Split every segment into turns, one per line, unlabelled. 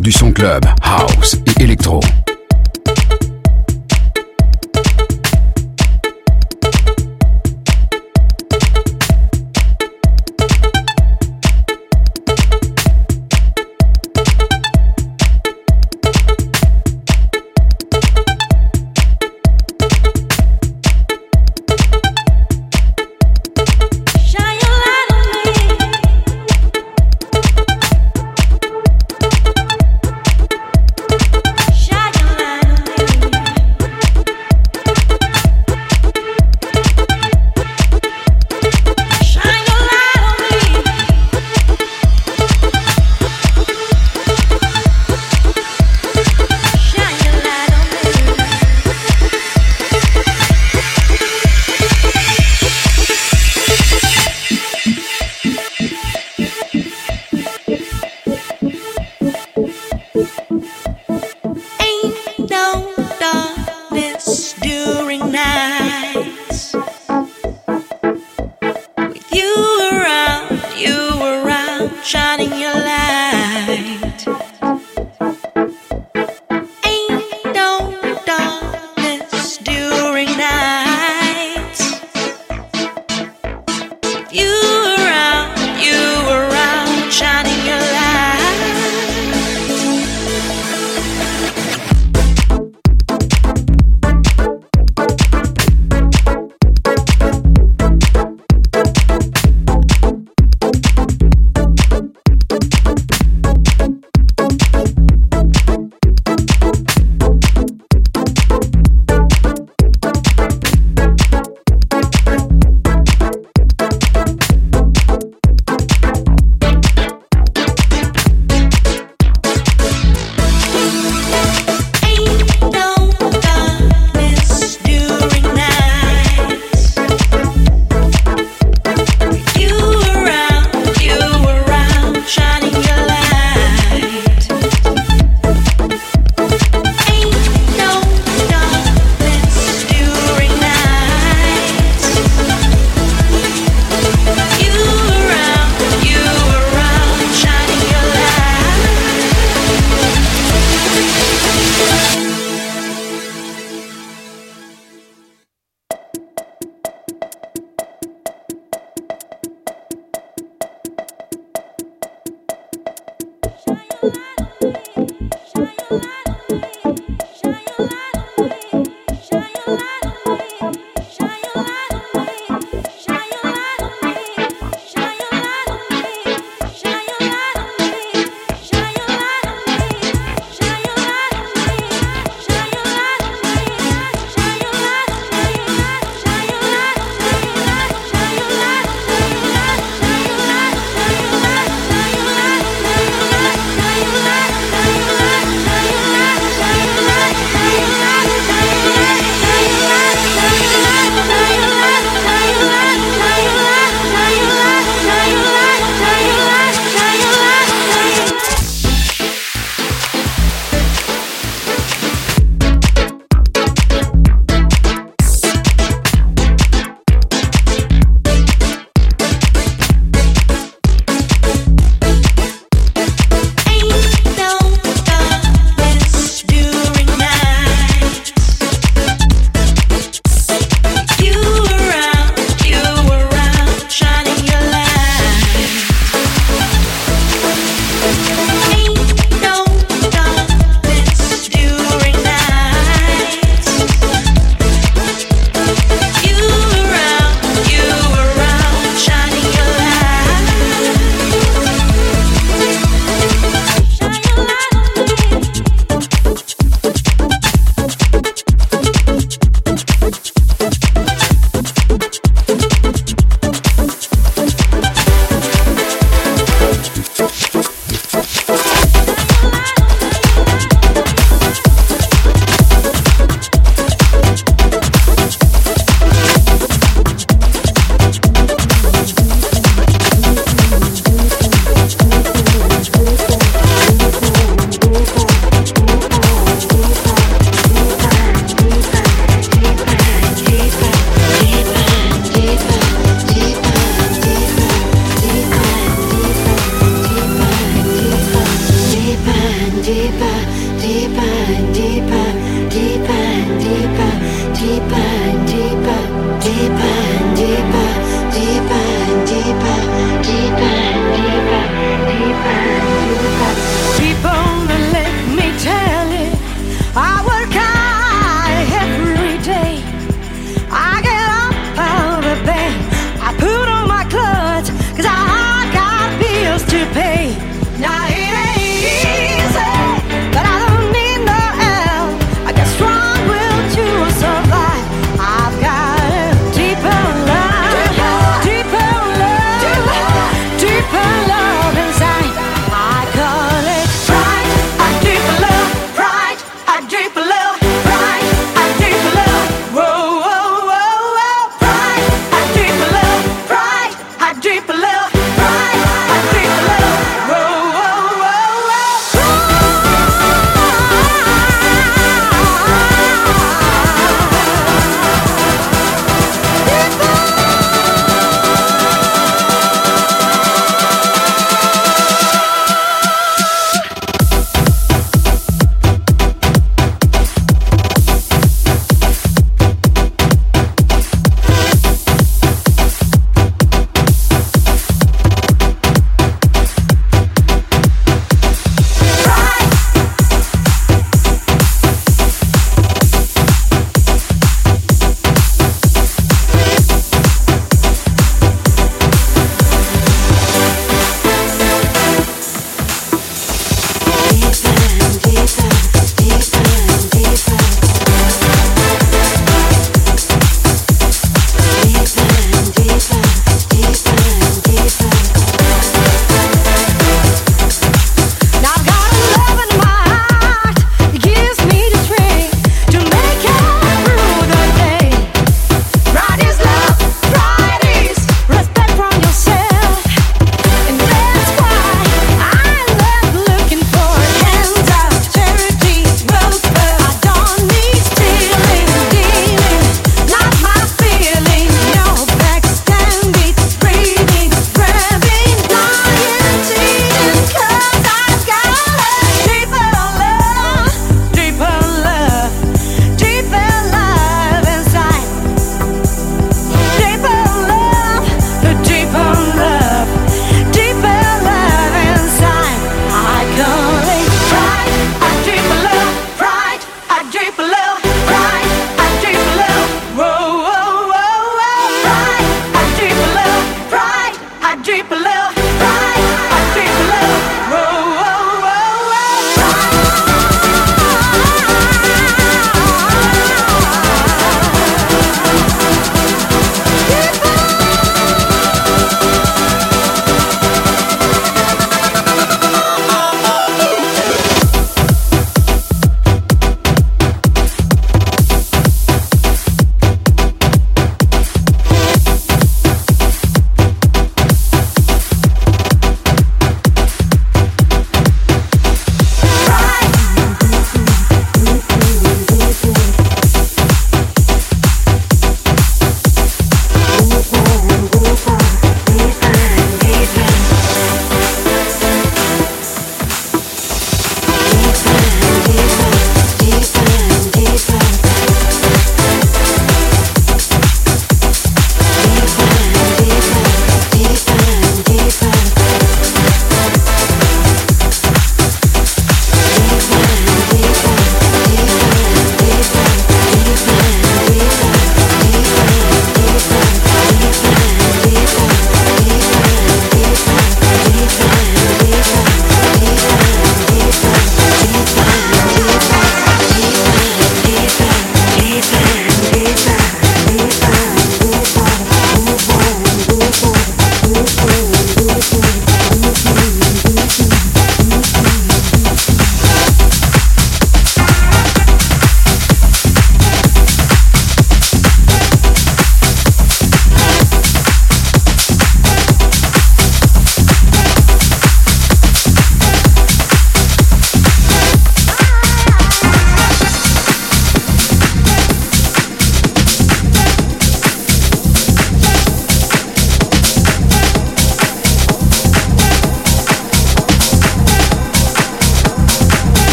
du son club, house et électro.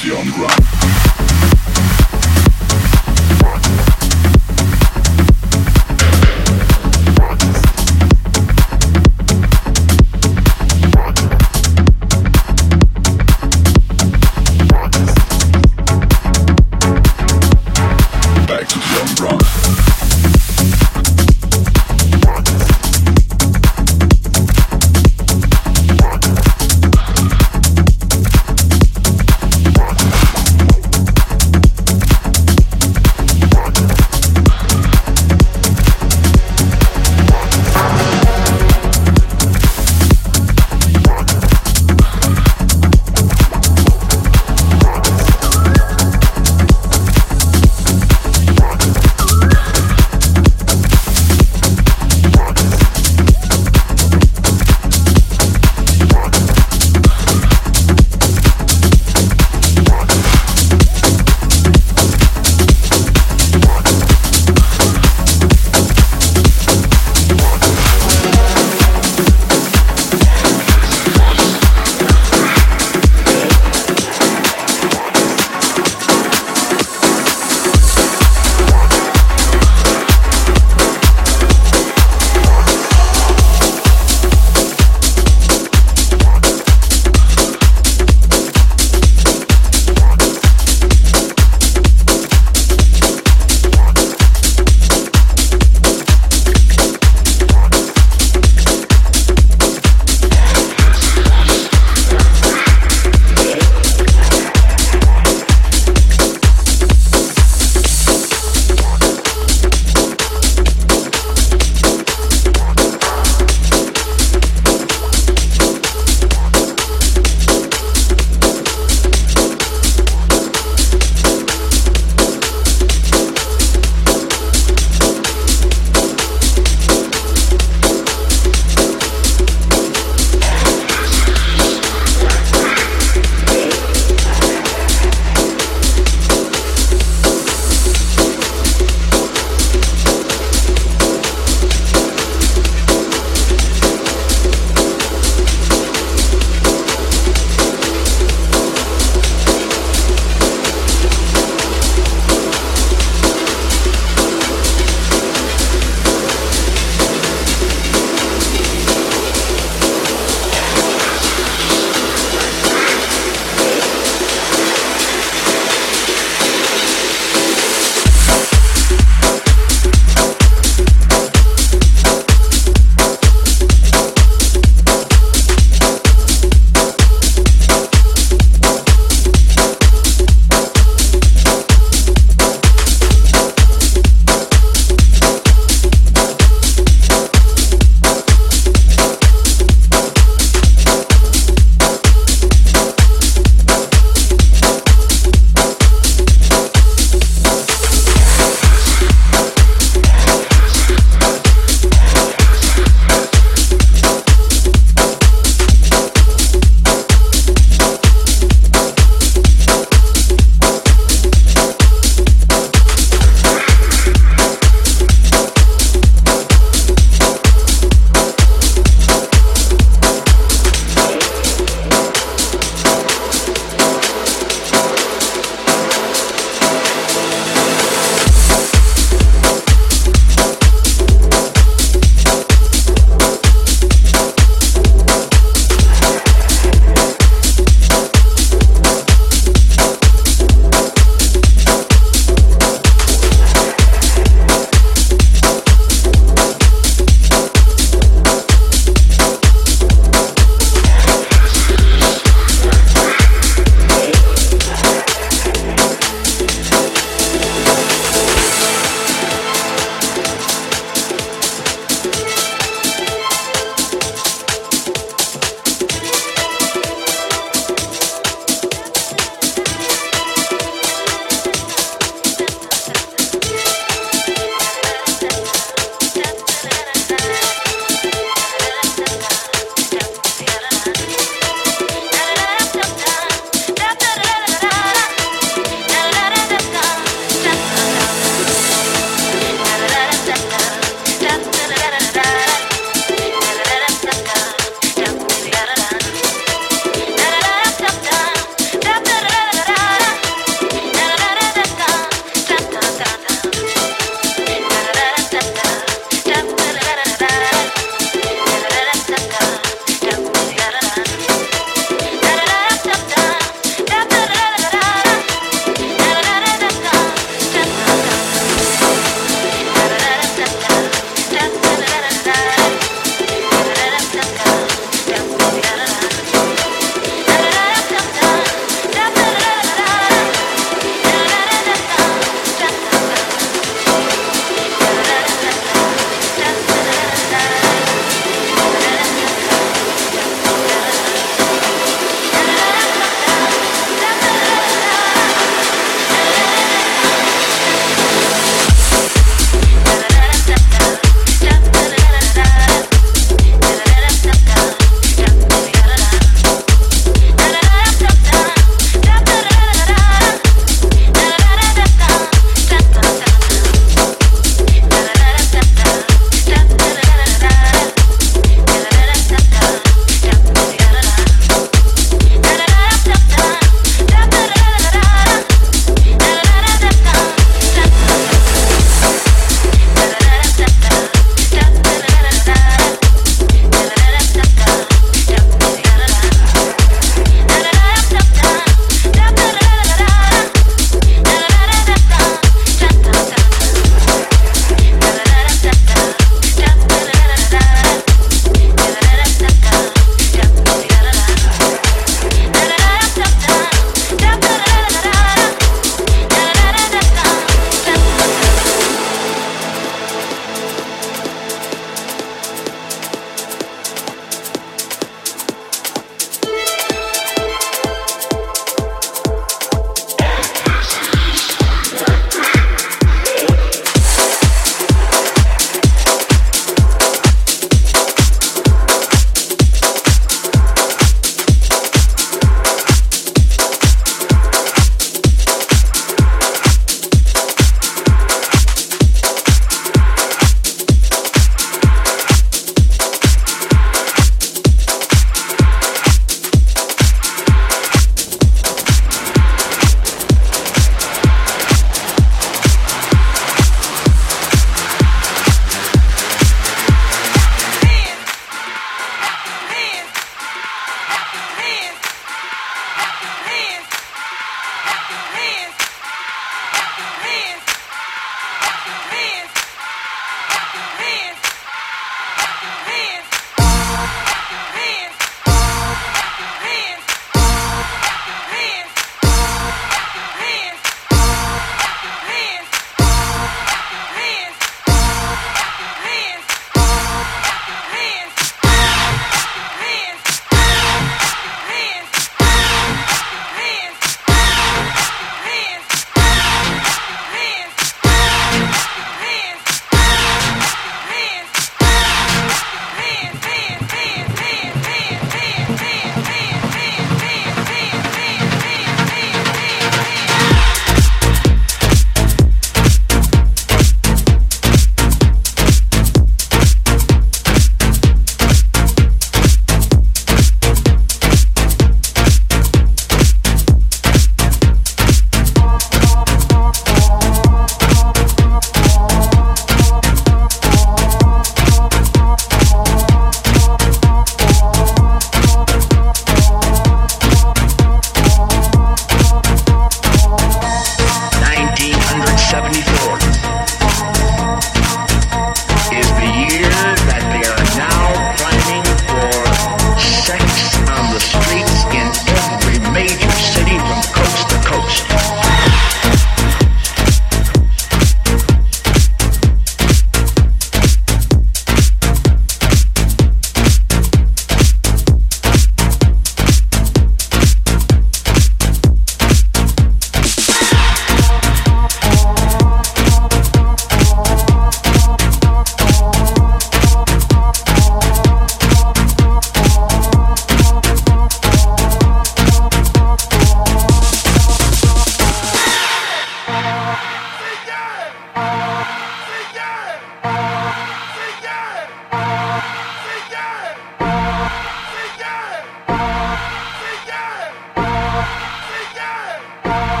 To the underground.